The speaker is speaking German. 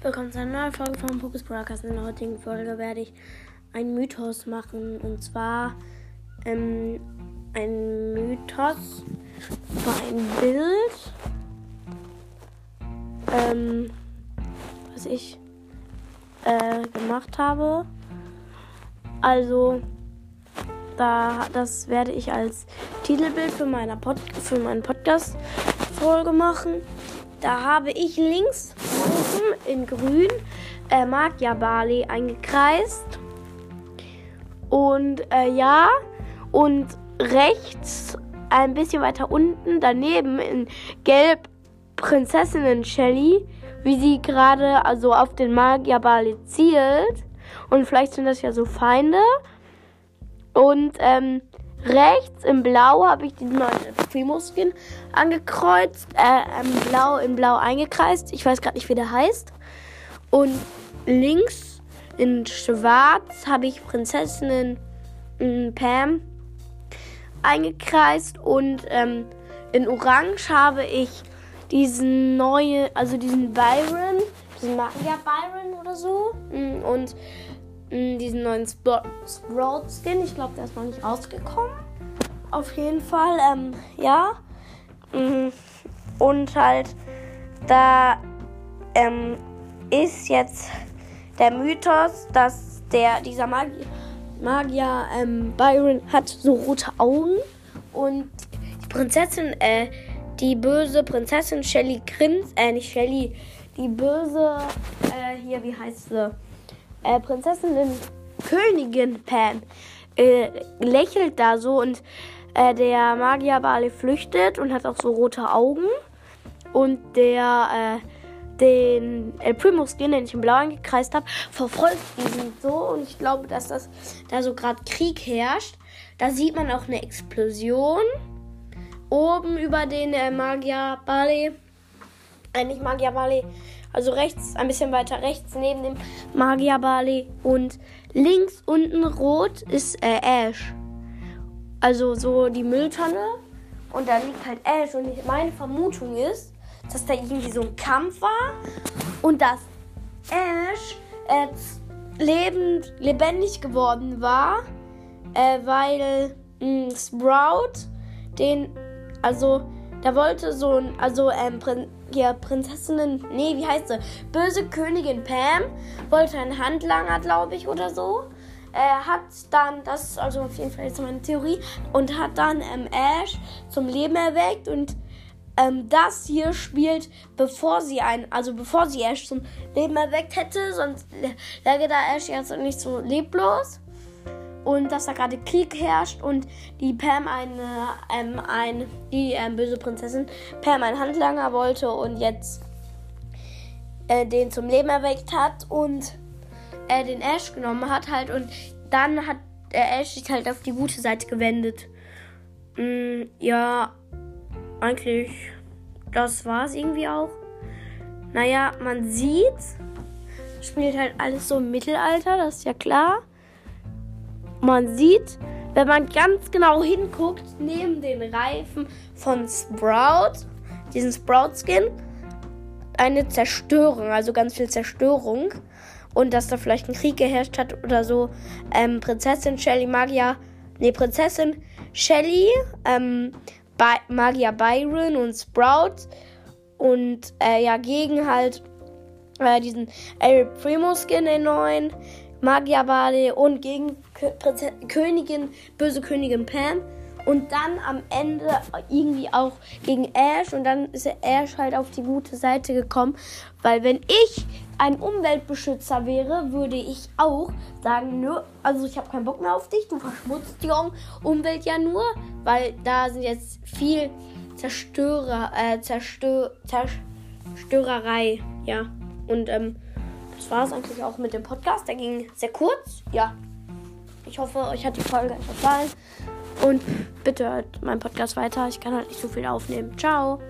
willkommen zu einer neuen Folge vom Focus Broadcast. In der heutigen Folge werde ich einen Mythos machen und zwar ähm, ein Mythos war ein Bild, ähm, was ich äh, gemacht habe. Also da das werde ich als Titelbild für, meine Pod für meinen Podcast Folge machen. Da habe ich links oben in grün äh, Magia Barley eingekreist. Und äh, ja, und rechts ein bisschen weiter unten daneben in gelb Prinzessinnen Shelly, wie sie gerade also auf den Magia Barley zielt. Und vielleicht sind das ja so Feinde. Und ähm, Rechts im Blau habe ich den neuen Primo-Skin angekreuzt. Äh, in Blau, in Blau eingekreist. Ich weiß gerade nicht, wie der heißt. Und links in Schwarz habe ich Prinzessinnen äh, Pam eingekreist. Und ähm, in Orange habe ich diesen neuen, also diesen Byron, diesen Magier Byron oder so. Mm, und Mm, diesen neuen Sprout Skin. Ich glaube, der ist noch nicht rausgekommen. Auf jeden Fall, ähm, ja. Mm, und halt, da ähm, ist jetzt der Mythos, dass der, dieser Magier, Magier ähm, Byron hat so rote Augen und die Prinzessin, äh, die böse Prinzessin Shelly Grins, äh, nicht Shelly, die böse, äh, hier, wie heißt sie? Äh, Prinzessin Königin Pam äh, lächelt da so und äh, der Magier Bale flüchtet und hat auch so rote Augen. Und der, äh, den El Primo Skin, den ich in Blau angekreist habe, verfolgt diesen so. Und ich glaube, dass das da so gerade Krieg herrscht. Da sieht man auch eine Explosion oben über den äh, Magier Bale. Äh, nicht Magier Bale, also rechts, ein bisschen weiter rechts neben dem Magia Barley. Und links unten rot ist äh, Ash. Also so die Mülltonne. Und da liegt halt Ash. Und ich, meine Vermutung ist, dass da irgendwie so ein Kampf war. Und dass Ash äh, lebend, lebendig geworden war. Äh, weil mh, Sprout den, also da wollte so ein, also ähm, hier Prinzessinnen, nee, wie heißt sie? Böse Königin Pam wollte einen Handlanger, glaube ich, oder so. Er hat dann, das ist also auf jeden Fall jetzt meine Theorie, und hat dann ähm, Ash zum Leben erweckt und ähm, das hier spielt, bevor sie ein, also bevor sie Ash zum Leben erweckt hätte, sonst läge da Ash jetzt nicht so leblos und dass da gerade Krieg herrscht und die Pam eine, ähm, ein, die ähm, böse Prinzessin Pam einen Handlanger wollte und jetzt äh, den zum Leben erweckt hat und er den Ash genommen hat halt und dann hat der Ash sich halt auf die gute Seite gewendet. Mm, ja, eigentlich, das war es irgendwie auch. Naja, man sieht, spielt halt alles so im Mittelalter, das ist ja klar. Man sieht, wenn man ganz genau hinguckt, neben den Reifen von Sprout, diesen Sprout-Skin, eine Zerstörung, also ganz viel Zerstörung. Und dass da vielleicht ein Krieg geherrscht hat oder so. Ähm, Prinzessin Shelly Magia, nee, Prinzessin Shelly, ähm, By Magia Byron und Sprout. Und äh, ja, gegen halt äh, diesen El Primo Skin, den neuen. Magierbade und gegen Königin, böse Königin Pam. Und dann am Ende irgendwie auch gegen Ash. Und dann ist Ash halt auf die gute Seite gekommen. Weil wenn ich ein Umweltbeschützer wäre, würde ich auch sagen, nö, also ich habe keinen Bock mehr auf dich. Du verschmutzt die Umwelt ja nur. Weil da sind jetzt viel Zerstörer, äh, Zerstör, Zerstörerei. Ja. Und ähm, das war es eigentlich auch mit dem Podcast. Der ging sehr kurz. Ja. Ich hoffe, euch hat die Folge gefallen. Und bitte hört meinen Podcast weiter. Ich kann halt nicht so viel aufnehmen. Ciao.